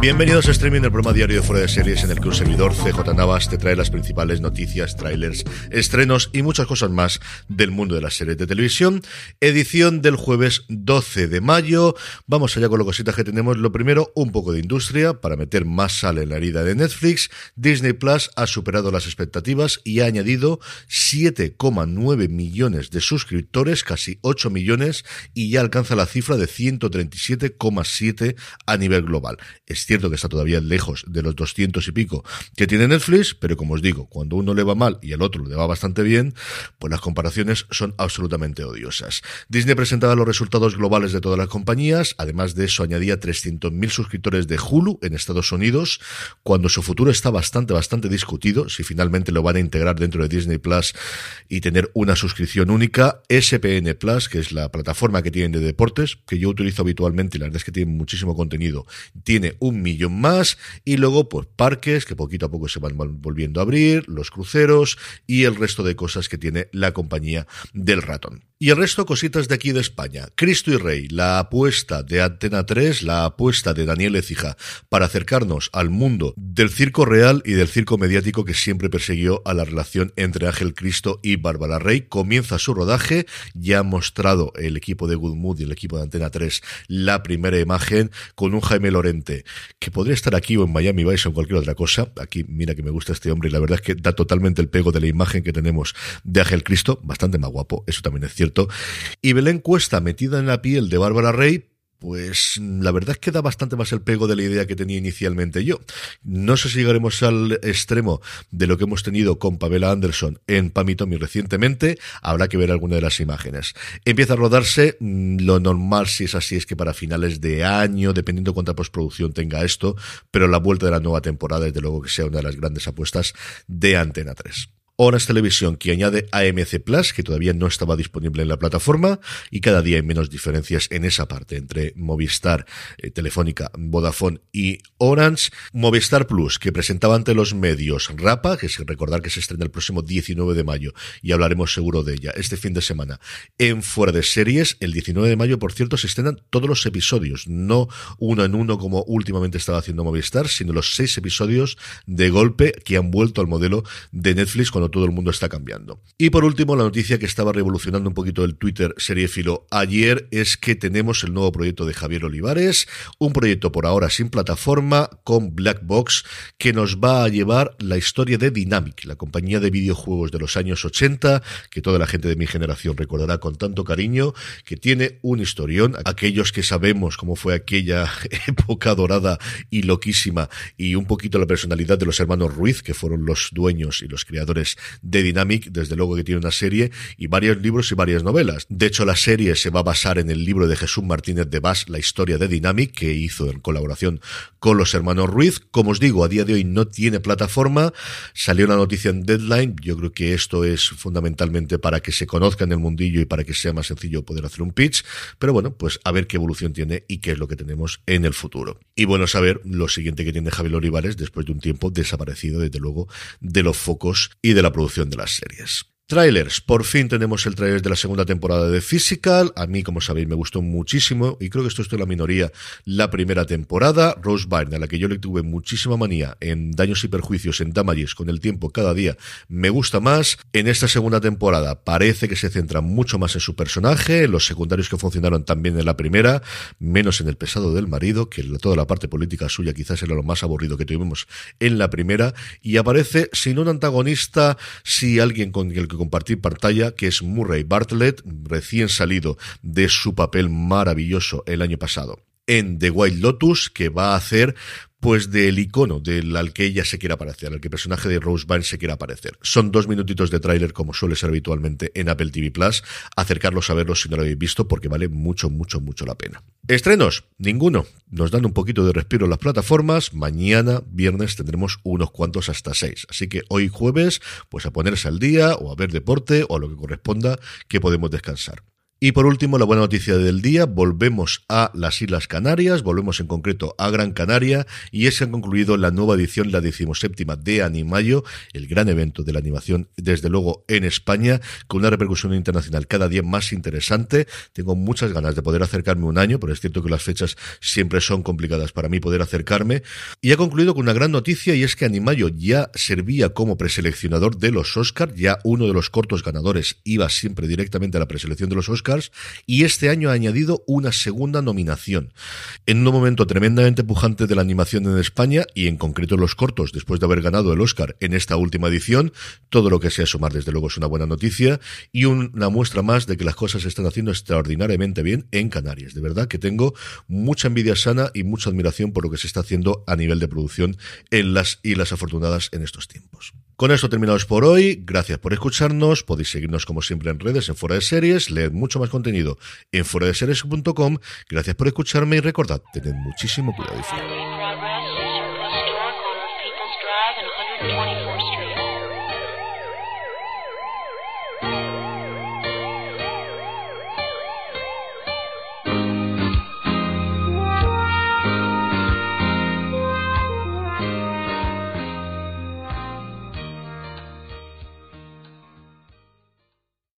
Bienvenidos a Streaming, el programa diario de Fuera de Series en el que un servidor, CJ Navas, te trae las principales noticias, trailers, estrenos y muchas cosas más del mundo de las series de televisión. Edición del jueves 12 de mayo. Vamos allá con las cositas que tenemos. Lo primero, un poco de industria para meter más sal en la herida de Netflix. Disney Plus ha superado las expectativas y ha añadido 7,9 millones de suscriptores, casi 8 millones, y ya alcanza la cifra de 137,7 a nivel global. Cierto que está todavía lejos de los 200 y pico que tiene Netflix, pero como os digo, cuando uno le va mal y al otro le va bastante bien, pues las comparaciones son absolutamente odiosas. Disney presentaba los resultados globales de todas las compañías, además de eso añadía 300.000 suscriptores de Hulu en Estados Unidos, cuando su futuro está bastante, bastante discutido, si finalmente lo van a integrar dentro de Disney Plus y tener una suscripción única, SPN Plus, que es la plataforma que tienen de deportes, que yo utilizo habitualmente y la verdad es que tiene muchísimo contenido, tiene un millón más y luego pues parques que poquito a poco se van volviendo a abrir, los cruceros y el resto de cosas que tiene la compañía del ratón. Y el resto cositas de aquí de España. Cristo y Rey, la apuesta de Antena 3, la apuesta de Daniel Ecija para acercarnos al mundo del circo real y del circo mediático que siempre persiguió a la relación entre Ángel Cristo y Bárbara Rey. Comienza su rodaje, ya ha mostrado el equipo de Good Mood y el equipo de Antena 3 la primera imagen con un Jaime Lorente que podría estar aquí o en Miami Vice o en cualquier otra cosa. Aquí mira que me gusta este hombre y la verdad es que da totalmente el pego de la imagen que tenemos de Ángel Cristo, bastante más guapo, eso también es cierto y Belén Cuesta metida en la piel de Bárbara Rey, pues la verdad es que da bastante más el pego de la idea que tenía inicialmente yo. No sé si llegaremos al extremo de lo que hemos tenido con Pamela Anderson en Pamitomi recientemente. Habrá que ver alguna de las imágenes. Empieza a rodarse. Mm, lo normal, si es así, es que para finales de año, dependiendo cuánta postproducción tenga esto, pero la vuelta de la nueva temporada, desde luego que sea una de las grandes apuestas de Antena 3. Horas Televisión que añade AMC Plus, que todavía no estaba disponible en la plataforma, y cada día hay menos diferencias en esa parte entre Movistar, eh, Telefónica, Vodafone y Orange. Movistar Plus, que presentaba ante los medios Rapa, que es recordar que se estrena el próximo 19 de mayo, y hablaremos seguro de ella este fin de semana. En Fuera de Series, el 19 de mayo, por cierto, se estrenan todos los episodios, no uno en uno como últimamente estaba haciendo Movistar, sino los seis episodios de golpe que han vuelto al modelo de Netflix con todo el mundo está cambiando. Y por último, la noticia que estaba revolucionando un poquito el Twitter seriéfilo ayer es que tenemos el nuevo proyecto de Javier Olivares, un proyecto por ahora sin plataforma con Black Box que nos va a llevar la historia de Dynamic, la compañía de videojuegos de los años 80 que toda la gente de mi generación recordará con tanto cariño, que tiene un historión, aquellos que sabemos cómo fue aquella época dorada y loquísima y un poquito la personalidad de los hermanos Ruiz, que fueron los dueños y los creadores de Dynamic, desde luego que tiene una serie y varios libros y varias novelas. De hecho, la serie se va a basar en el libro de Jesús Martínez de Bas, La historia de Dynamic, que hizo en colaboración con los hermanos Ruiz. Como os digo, a día de hoy no tiene plataforma. Salió una noticia en Deadline. Yo creo que esto es fundamentalmente para que se conozca en el mundillo y para que sea más sencillo poder hacer un pitch. Pero bueno, pues a ver qué evolución tiene y qué es lo que tenemos en el futuro. Y bueno, saber lo siguiente que tiene Javier Olivares después de un tiempo desaparecido, desde luego, de los focos y de la producción de las series. Trailers. Por fin tenemos el trailer de la segunda temporada de Physical. A mí, como sabéis, me gustó muchísimo y creo que esto es la minoría la primera temporada. Rose Byrne, a la que yo le tuve muchísima manía en Daños y Perjuicios, en Damages, con el tiempo cada día me gusta más. En esta segunda temporada parece que se centra mucho más en su personaje, los secundarios que funcionaron también en la primera, menos en el pesado del marido, que toda la parte política suya quizás era lo más aburrido que tuvimos en la primera. Y aparece sin un antagonista, si alguien con el que compartir pantalla, que es Murray Bartlett, recién salido de su papel maravilloso el año pasado en The White Lotus, que va a hacer pues del icono del al que ella se quiera aparecer, al que el personaje de Rose Byrne se quiera aparecer. Son dos minutitos de tráiler como suele ser habitualmente en Apple TV Plus. Acercarlos a verlos si no lo habéis visto porque vale mucho, mucho, mucho la pena. Estrenos, ninguno. Nos dan un poquito de respiro las plataformas. Mañana, viernes, tendremos unos cuantos hasta seis. Así que hoy jueves, pues a ponerse al día o a ver deporte o a lo que corresponda que podemos descansar. Y por último, la buena noticia del día, volvemos a las Islas Canarias, volvemos en concreto a Gran Canaria, y es que han concluido la nueva edición, la decimoséptima de Animayo, el gran evento de la animación, desde luego en España, con una repercusión internacional cada día más interesante. Tengo muchas ganas de poder acercarme un año, pero es cierto que las fechas siempre son complicadas para mí poder acercarme. Y ha concluido con una gran noticia, y es que Animayo ya servía como preseleccionador de los Oscars, ya uno de los cortos ganadores iba siempre directamente a la preselección de los Oscars, y este año ha añadido una segunda nominación. En un momento tremendamente pujante de la animación en España, y en concreto los cortos, después de haber ganado el Oscar en esta última edición, todo lo que sea sumar desde luego es una buena noticia, y una muestra más de que las cosas se están haciendo extraordinariamente bien en Canarias. De verdad que tengo mucha envidia sana y mucha admiración por lo que se está haciendo a nivel de producción en las Islas Afortunadas en estos tiempos. Con esto terminamos por hoy. Gracias por escucharnos. Podéis seguirnos como siempre en redes en Fuera de Series, leer mucho más contenido en series.com. Gracias por escucharme y recordad, tened muchísimo cuidado